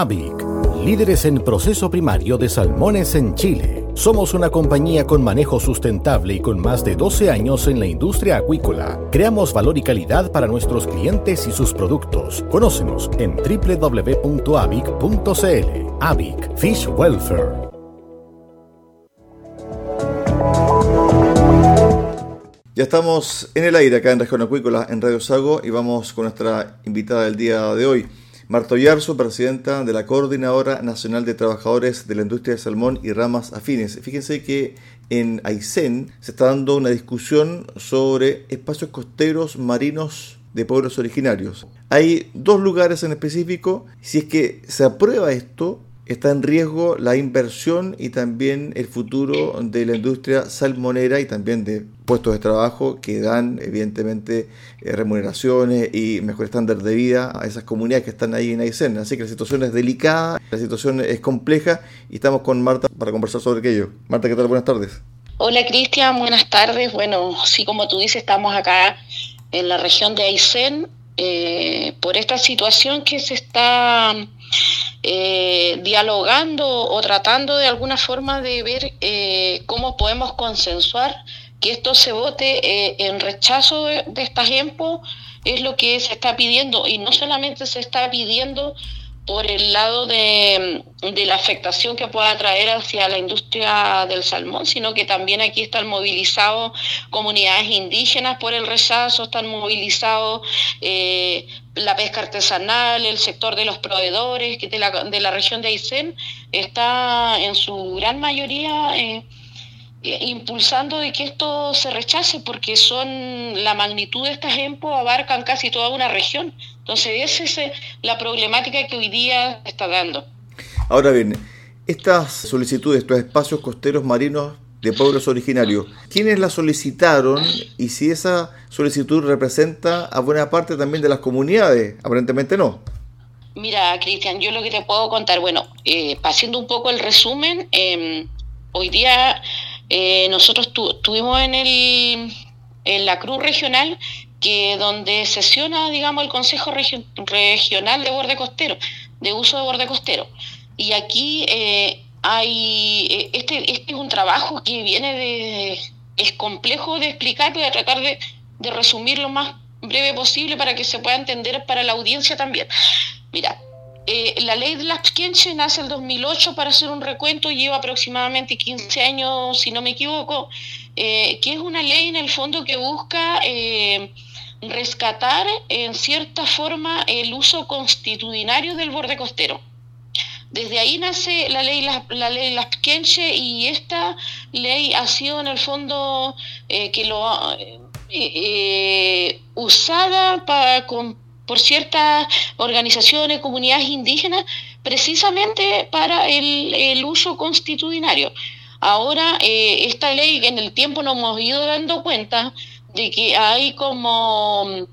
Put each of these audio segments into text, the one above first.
AVIC, líderes en proceso primario de salmones en Chile. Somos una compañía con manejo sustentable y con más de 12 años en la industria acuícola. Creamos valor y calidad para nuestros clientes y sus productos. Conócenos en www.avic.cl. AVIC Fish Welfare. Ya estamos en el aire acá en Región Acuícola, en Radio Sago, y vamos con nuestra invitada del día de hoy. Marta Yarzo, presidenta de la Coordinadora Nacional de Trabajadores de la Industria de Salmón y Ramas Afines. Fíjense que en Aysén se está dando una discusión sobre espacios costeros marinos de pueblos originarios. Hay dos lugares en específico. Si es que se aprueba esto, está en riesgo la inversión y también el futuro de la industria salmonera y también de puestos de trabajo que dan evidentemente eh, remuneraciones y mejor estándar de vida a esas comunidades que están ahí en Aysén. Así que la situación es delicada, la situación es compleja y estamos con Marta para conversar sobre aquello. Marta, ¿qué tal? Buenas tardes. Hola Cristian, buenas tardes. Bueno, sí, como tú dices, estamos acá en la región de Aysén eh, por esta situación que se está eh, dialogando o tratando de alguna forma de ver eh, cómo podemos consensuar que esto se vote eh, en rechazo de, de estas EMPO, es lo que se está pidiendo. Y no solamente se está pidiendo por el lado de, de, la afectación que pueda traer hacia la industria del salmón, sino que también aquí están movilizados comunidades indígenas por el rechazo, están movilizados eh, la pesca artesanal, el sector de los proveedores de, la, de la región de Aysén, está en su gran mayoría... Eh, impulsando de que esto se rechace porque son la magnitud de estas EMPO abarcan casi toda una región. Entonces esa es eh, la problemática que hoy día está dando. Ahora bien, estas solicitudes, estos espacios costeros marinos de pueblos originarios, ¿quiénes la solicitaron y si esa solicitud representa a buena parte también de las comunidades? Aparentemente no. Mira, Cristian, yo lo que te puedo contar, bueno, eh, haciendo un poco el resumen, eh, hoy día eh, nosotros tuvimos en, el, en la Cruz Regional que donde sesiona, digamos, el Consejo Regional de Borde Costero, de uso de borde costero. Y aquí eh, hay, eh, este, este es un trabajo que viene de, es complejo de explicar, voy a tratar de, de resumir lo más breve posible para que se pueda entender para la audiencia también. Mira, eh, la ley de las Quienche nace el 2008 para hacer un recuento, lleva aproximadamente 15 años, si no me equivoco, eh, que es una ley en el fondo que busca eh, rescatar en cierta forma el uso constitucionario del borde costero. Desde ahí nace la ley, la, la ley y esta ley ha sido en el fondo que lo usada para por ciertas organizaciones, comunidades indígenas, precisamente para el, uso constitucionario. Ahora, eh, esta ley en el tiempo nos hemos ido dando cuenta de que hay como...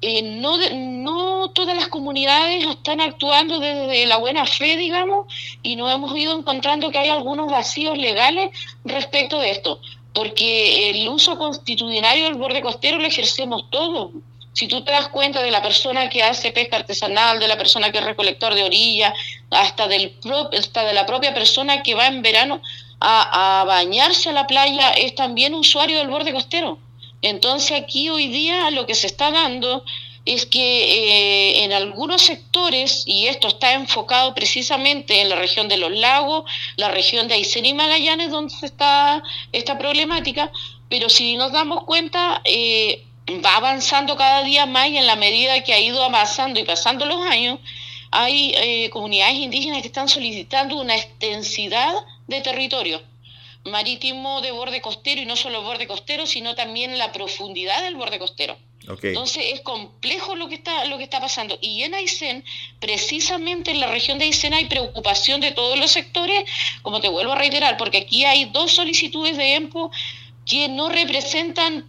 Eh, no, no todas las comunidades están actuando desde la buena fe, digamos, y nos hemos ido encontrando que hay algunos vacíos legales respecto de esto, porque el uso constitucionario del borde costero lo ejercemos todos, si tú te das cuenta de la persona que hace pesca artesanal, de la persona que es recolector de orilla, hasta, del hasta de la propia persona que va en verano a, bañarse a la playa, es también usuario del borde costero. Entonces aquí hoy día lo que se está dando es que eh, en algunos sectores, y esto está enfocado precisamente en la región de los lagos, la región de Aysén y Magallanes, donde está esta problemática, pero si nos damos cuenta, eh, va avanzando cada día más y en la medida que ha ido avanzando y pasando los años, hay eh, comunidades indígenas que están solicitando una extensidad de territorio marítimo de borde costero y no solo borde costero, sino también la profundidad del borde costero. Entonces es complejo lo que está lo que está pasando y en Aysén, precisamente en la región de Aysén hay preocupación de todos los sectores, como te vuelvo a reiterar, porque aquí hay dos solicitudes de EMPO que no representan,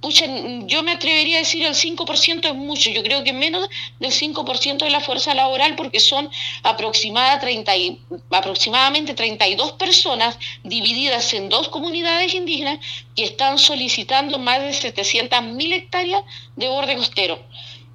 pucha, yo me atrevería a decir el 5% es mucho, yo creo que menos del 5% de la fuerza laboral porque son aproximada 30 y, aproximadamente 32 personas divididas en dos comunidades indígenas que están solicitando más de 700.000 hectáreas de borde costero.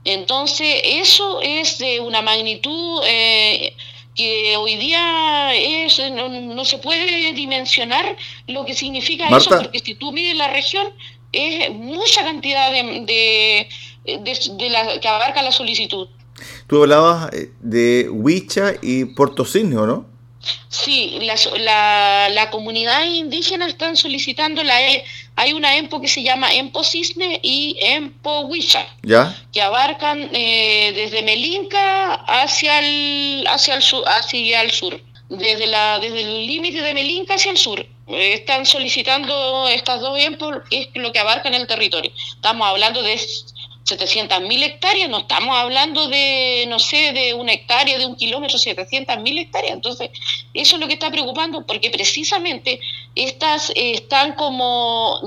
Entonces, eso es de una magnitud... Eh, que hoy día es, no, se puede dimensionar lo que significa eso, porque si tú mides la región, es mucha cantidad de, de, la, que abarca la solicitud. Tú hablabas eh, de Huicha y Puerto Cisne, ¿no? Sí, la, la, la comunidad indígena están solicitando la, hay una EMPO que se llama EMPO Cisne y EMPO Huicha, que abarcan eh, desde Melinca hacia el, hacia el sur, hacia el sur, desde, la, desde el límite de Melinca hacia el sur. Eh, están solicitando estas dos EMPO, es lo que abarcan el territorio. Estamos hablando de 700.000 hectáreas, no estamos hablando de, no sé, de una hectárea, de un kilómetro, 700.000 hectáreas. Entonces, eso es lo que está preocupando, porque precisamente estas eh, están como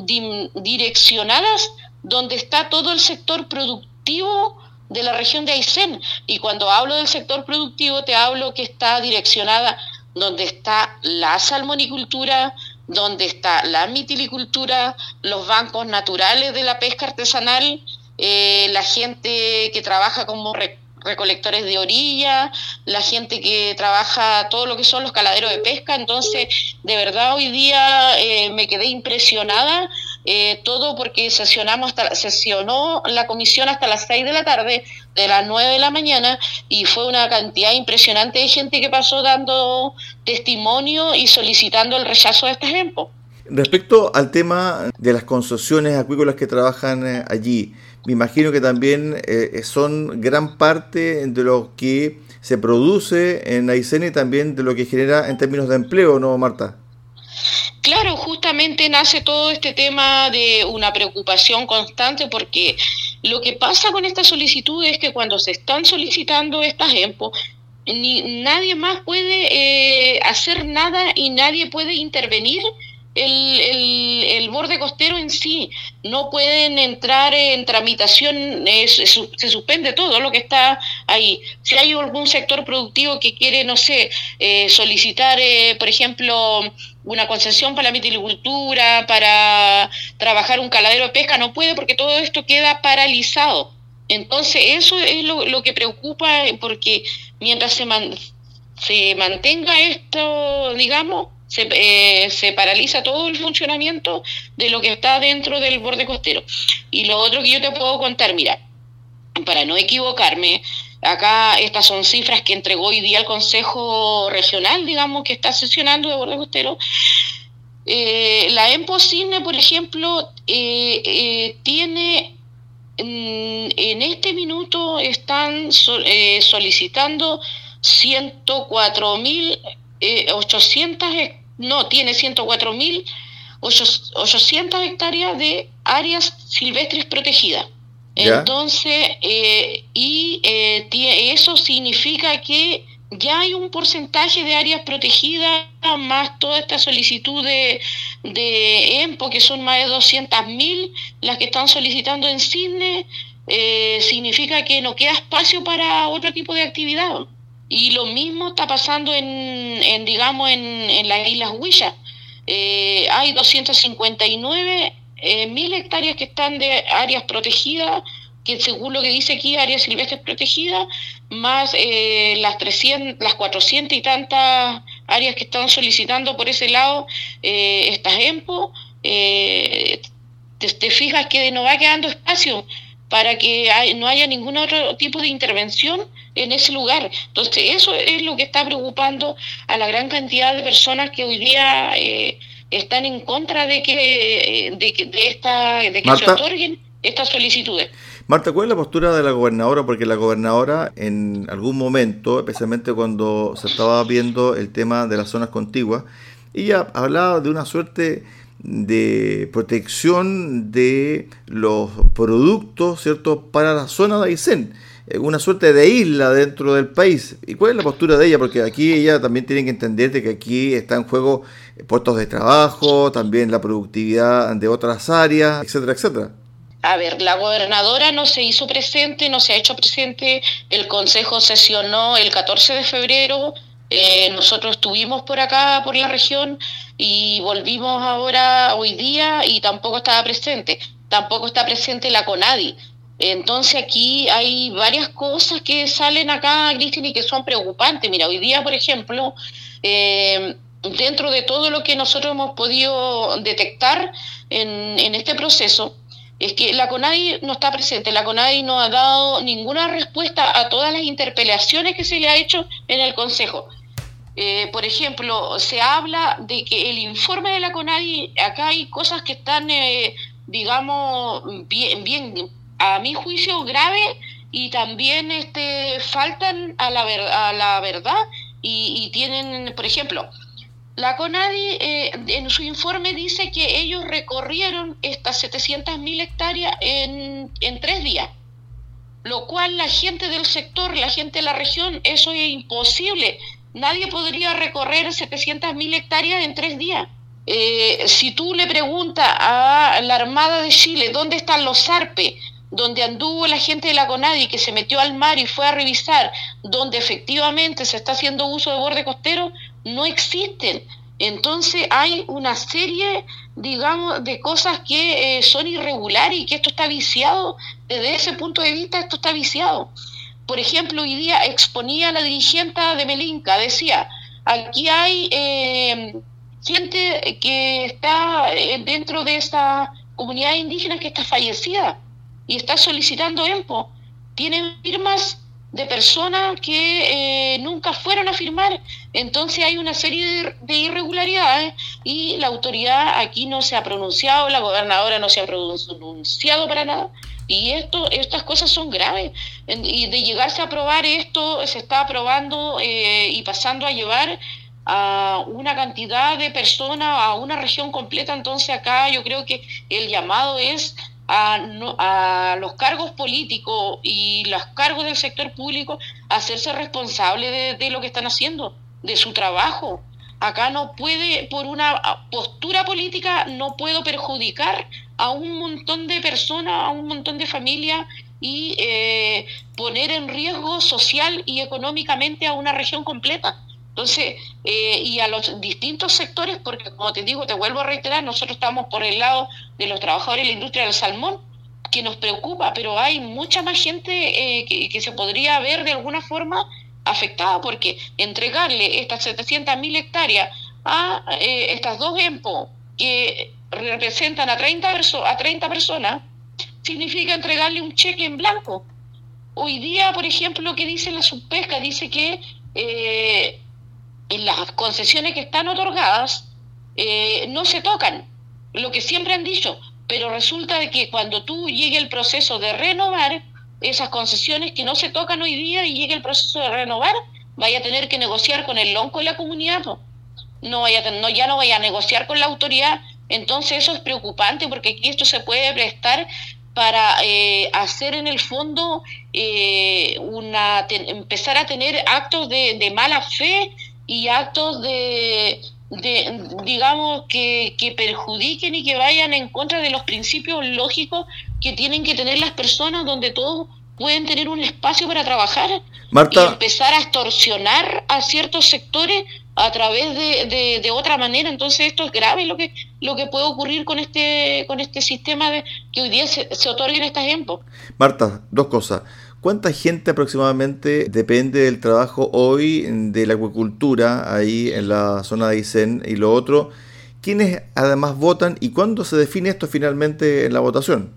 direccionadas donde está todo el sector productivo de la región de Aysén. Y cuando hablo del sector productivo, te hablo que está direccionada donde está la salmonicultura, donde está la mitilicultura, los bancos naturales de la pesca artesanal, eh, la gente que trabaja como recolectores de orilla, la gente que trabaja todo lo que son los caladeros de pesca. Entonces, de verdad hoy día eh, me quedé impresionada, eh, todo porque sesionamos hasta, sesionó la comisión hasta las 6 de la tarde, de las 9 de la mañana, y fue una cantidad impresionante de gente que pasó dando testimonio y solicitando el rechazo de este ejemplo. Respecto al tema de las concesiones acuícolas que trabajan allí, me imagino que también eh, son gran parte de lo que se produce en Aysén y también de lo que genera en términos de empleo, ¿no, Marta? Claro, justamente nace todo este tema de una preocupación constante porque lo que pasa con esta solicitud es que cuando se están solicitando estas EMPO, ni, nadie más puede eh, hacer nada y nadie puede intervenir el, el, borde costero en sí. No pueden entrar en tramitación, se suspende todo lo que está ahí. Si hay algún sector productivo que quiere, no sé, eh, solicitar, eh, por ejemplo, una concesión para la mitilicultura, para trabajar un caladero de pesca, no puede porque todo esto queda paralizado. Entonces, eso es lo, lo que preocupa porque mientras se, se mantenga esto, digamos, se, eh, se, paraliza todo el funcionamiento de lo que está dentro del borde costero. Y lo otro que yo te puedo contar, mira, para no equivocarme, acá estas son cifras que entregó hoy día el Consejo Regional, digamos, que está sesionando de borde costero. Eh, la EMPOCINE, por ejemplo, eh, tiene en este minuto están solicitando 104.800 no, tiene 104.800 hectáreas de áreas silvestres protegidas. Entonces, eh, y eh, eso significa que ya hay un porcentaje de áreas protegidas, más toda esta solicitud de, de EMPO, que son más de 200.000 las que están solicitando en Cisne, eh, significa que no queda espacio para otro tipo de actividad. Y lo mismo está pasando en, en digamos, en, en las Islas Huillas. Eh, hay 259 eh, mil hectáreas que están de áreas protegidas, que según lo que dice aquí, áreas silvestres protegidas, más eh, las 300, las 400 y tantas áreas que están solicitando por ese lado eh, estas EMPO, te, te, fijas que no va quedando espacio para que no haya ningún otro tipo de intervención en ese lugar. Entonces, eso es lo que está preocupando a la gran cantidad de personas que hoy día eh, están en contra de que, de, de esta, de que se otorguen estas solicitudes. Marta, ¿cuál es la postura de la gobernadora? Porque la gobernadora en algún momento, especialmente cuando se estaba viendo el tema de las zonas contiguas, ella hablaba de una suerte de protección de los productos, ¿cierto?, para la zona de Aysén, eh, una suerte de isla dentro del país. ¿Y cuál es la postura de ella? Porque aquí ella también tiene que entender que aquí está en juego puestos de trabajo, también la productividad de otras áreas, etcétera, etcétera. A ver, la gobernadora no se hizo presente, no se ha hecho presente, el Consejo sesionó el 14 de febrero, eh, nosotros estuvimos por acá, por la región, y volvimos ahora hoy día y tampoco estaba presente. Tampoco está presente la CONADI. Entonces aquí hay varias cosas que salen acá, Cristina, y que son preocupantes. Mira, hoy día, por ejemplo, eh, dentro de todo lo que nosotros hemos podido detectar en, en este proceso, es que la CONADI no está presente, la CONADI no ha dado ninguna respuesta a todas las interpelaciones que se le ha hecho en el Consejo. Eh, por ejemplo, se habla de que el informe de la CONADI, acá hay cosas que están, eh, digamos, bien, bien, a mi juicio, grave y también este, faltan a la, a la verdad y, tienen, por ejemplo, la CONADI eh, en su informe dice que ellos recorrieron estas 700.000 hectáreas en, en tres días lo cual la gente del sector, la gente de la región, eso es imposible. Nadie podría recorrer 700.000 hectáreas en tres días. Eh, si tú le preguntas a la Armada de Chile dónde están los zarpes, donde anduvo la gente de la CONADI que se metió al mar y fue a revisar, donde efectivamente se está haciendo uso de borde costero, no existen. Entonces hay una serie, digamos, de cosas que eh, son irregulares y que esto está viciado. Desde ese punto de vista, esto está viciado por ejemplo, hoy día exponía la dirigente de Melinca, decía, aquí hay eh, gente que está eh, dentro de esta comunidad indígena que está fallecida y está solicitando EMPO. Tienen firmas de personas que eh, nunca fueron a firmar. Entonces hay una serie de, irregularidades y la autoridad aquí no se ha pronunciado, la gobernadora no se ha pronunciado para nada. Y esto, estas cosas son graves. Y de llegarse a aprobar esto, se está aprobando eh, y pasando a llevar a una cantidad de personas, a una región completa. Entonces acá yo creo que el llamado es a, a los cargos políticos y los cargos del sector público a hacerse responsables de, de lo que están haciendo, de su trabajo. Acá no puede, por una postura política, no puedo perjudicar a un montón de personas, a un montón de familias y eh, poner en riesgo social y económicamente a una región completa. Entonces, eh, y a los distintos sectores, porque como te digo, te vuelvo a reiterar, nosotros estamos por el lado de los trabajadores de la industria del salmón, que nos preocupa, pero hay mucha más gente eh, que, se podría ver de alguna forma afectada, porque entregarle estas 700.000 hectáreas a estas dos EMPO, que representan a 30, a 30 personas, significa entregarle un cheque en blanco. Hoy día, por ejemplo, lo que dice la subpesca, dice que eh, en las concesiones que están otorgadas eh, no se tocan, lo que siempre han dicho, pero resulta de que cuando tú llegue el proceso de renovar esas concesiones que no se tocan hoy día y llegue el proceso de renovar, vaya a tener que negociar con el lonco de la comunidad. No vaya no, ya no vaya a negociar con la autoridad entonces eso es preocupante porque aquí esto se puede prestar para eh, hacer en el fondo eh, una empezar a tener actos de, mala fe y actos de, digamos que, que, perjudiquen y que vayan en contra de los principios lógicos que tienen que tener las personas donde todos pueden tener un espacio para trabajar y empezar a extorsionar a ciertos sectores a través de, de, otra manera. Entonces esto es grave lo que lo que puede ocurrir con este con este sistema de que hoy día se, se otorguen estas ejemplos. Marta, dos cosas. ¿Cuánta gente aproximadamente depende del trabajo hoy de la acuicultura ahí en la zona de Aysén? Y lo otro, ¿quiénes además votan y cuándo se define esto finalmente en la votación?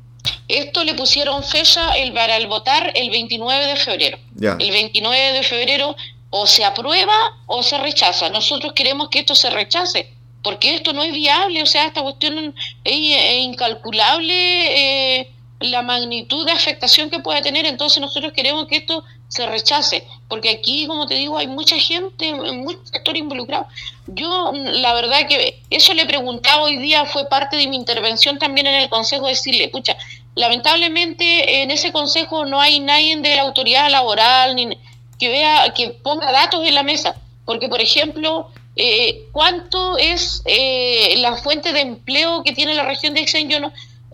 Esto le pusieron fecha el, para el votar el 29 de febrero. El 29 de febrero o se aprueba o se rechaza. Nosotros queremos que esto se rechace, porque esto no es viable, o sea, esta cuestión es, incalculable eh, la magnitud de afectación que puede tener, entonces nosotros queremos que esto se rechace, porque aquí, como te digo, hay mucha gente, muchos sectores involucrados. Yo, la verdad que eso le preguntaba hoy día, fue parte de mi intervención también en el Consejo, decirle, escucha, lamentablemente en ese Consejo no hay nadie de la autoridad laboral, ni que vea, que ponga datos en la mesa, porque por ejemplo, eh, ¿cuánto es eh, la fuente de empleo que tiene la región de Exen? Yo no,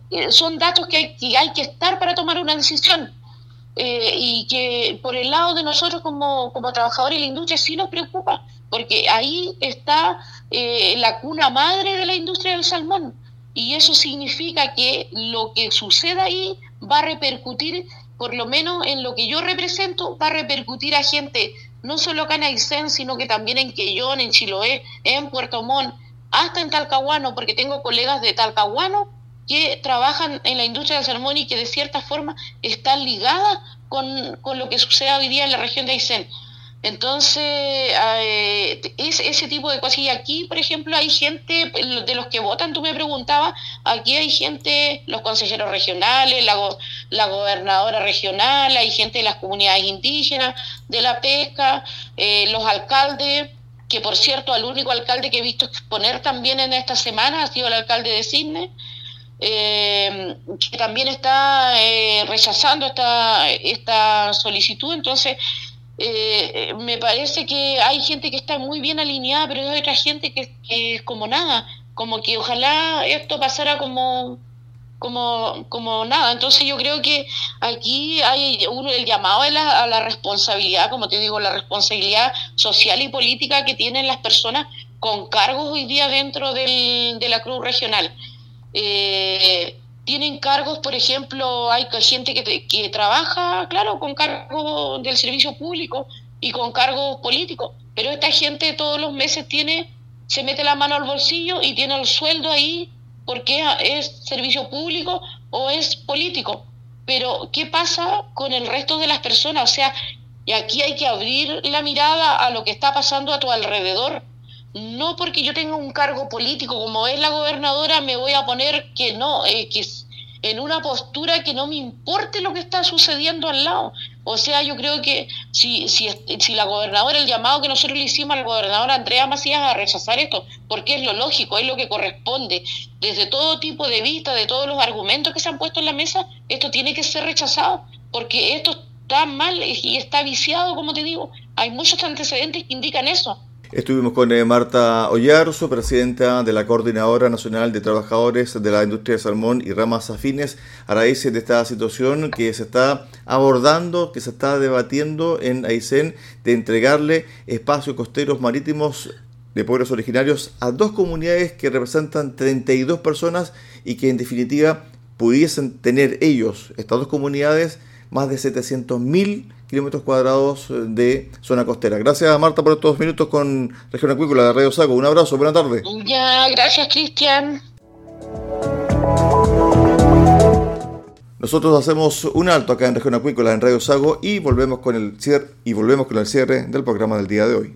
eh, son datos que hay, que hay que estar para tomar una decisión. y que por el lado de nosotros como, como trabajadores de la industria sí nos preocupa, porque ahí está la cuna madre de la industria del salmón. Y eso significa que lo que suceda ahí va a repercutir por lo menos en lo que yo represento, va a repercutir a gente, no solo acá en Aysén, sino que también en Quellón, en Chiloé, en Puerto Montt, hasta en Talcahuano, porque tengo colegas de Talcahuano que trabajan en la industria del salmón y que de cierta forma están ligadas con, con lo que sucede hoy día en la región de Aysén. Entonces, eh, es ese tipo de cosas. Y aquí, por ejemplo, hay gente, de los que votan, tú me preguntabas, aquí hay gente, los consejeros regionales, la, la gobernadora regional, hay gente de las comunidades indígenas, de la pesca, eh, los alcaldes, que por cierto, al único alcalde que he visto exponer también en esta semana ha sido el alcalde de Cisne. Eh, que también está rechazando esta, esta solicitud. Entonces, eh, me parece que hay gente que está muy bien alineada, pero hay otra gente que, es como nada, como que ojalá esto pasara como, como, como nada. Entonces yo creo que aquí hay uno, el llamado a la, a la responsabilidad, como te digo, la responsabilidad social y política que tienen las personas con cargos hoy día dentro del, de la Cruz Regional. Eh, tienen cargos, por ejemplo, hay gente que, que trabaja, claro, con cargos del servicio público y con cargos políticos, pero esta gente todos los meses tiene, se mete la mano al bolsillo y tiene el sueldo ahí porque es servicio público o es político. Pero, ¿qué pasa con el resto de las personas? O sea, y aquí hay que abrir la mirada a lo que está pasando a tu alrededor. No porque yo tenga un cargo político como es la gobernadora, me voy a poner que no, eh, en una postura que no me importe lo que está sucediendo al lado. O sea, yo creo que si, si, si la gobernadora, el llamado que nosotros le hicimos a la gobernadora Andrea Macías a rechazar esto, porque es lo lógico, es lo que corresponde, desde todo tipo de vista, de todos los argumentos que se han puesto en la mesa, esto tiene que ser rechazado, porque esto está mal y está viciado, como te digo. Hay muchos antecedentes que indican eso. Estuvimos con eh, Marta Ollarzo, presidenta de la Coordinadora Nacional de Trabajadores de la Industria de Salmón y Ramas Afines, a raíz de esta situación que se está abordando, que se está debatiendo en Aysén, de entregarle espacios costeros marítimos de pueblos originarios a dos comunidades que representan 32 personas y que en definitiva pudiesen tener ellos, estas dos comunidades, más de 700.000 kilómetros cuadrados eh, de zona costera. Gracias Marta por estos minutos con Región Acuícola de Radio Sago. Un abrazo, buena tarde. Ya, gracias Cristian. Nosotros hacemos un alto acá en Región Acuícola en Radio Sago y volvemos con el cierre y volvemos con el cierre del programa del día de hoy.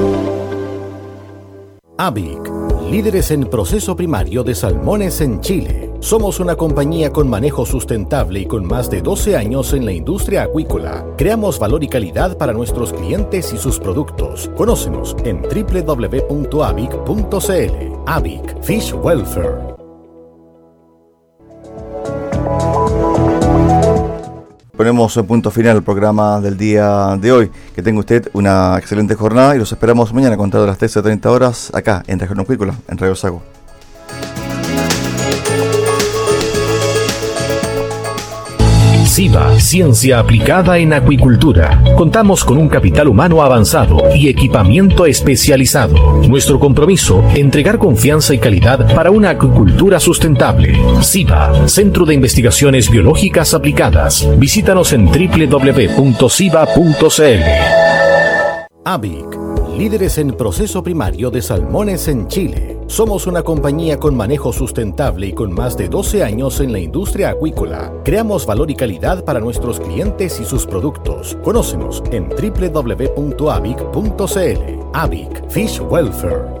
AVIC, líderes en proceso primario de salmones en Chile. Somos una compañía con manejo sustentable y con más de 12 años en la industria acuícola. Creamos valor y calidad para nuestros clientes y sus productos. Conócenos en www.avic.cl. AVIC Fish Welfare. Ponemos un punto final al programa del día de hoy. Que tenga usted una excelente jornada y los esperamos mañana a las 13.30 horas acá en Región Acuícola, en Radio Sago. SIVA, Ciencia Aplicada en Acuicultura. Contamos con un capital humano avanzado y equipamiento especializado. Nuestro compromiso, entregar confianza y calidad para una acuicultura sustentable. SIVA, Centro de Investigaciones Biológicas Aplicadas. Visítanos en www.siva.cl. AVIC líderes en proceso primario de salmones en Chile. Somos una compañía con manejo sustentable y con más de 12 años en la industria acuícola. Creamos valor y calidad para nuestros clientes y sus productos. Conócenos en www.avic.cl. Avic Fish Welfare.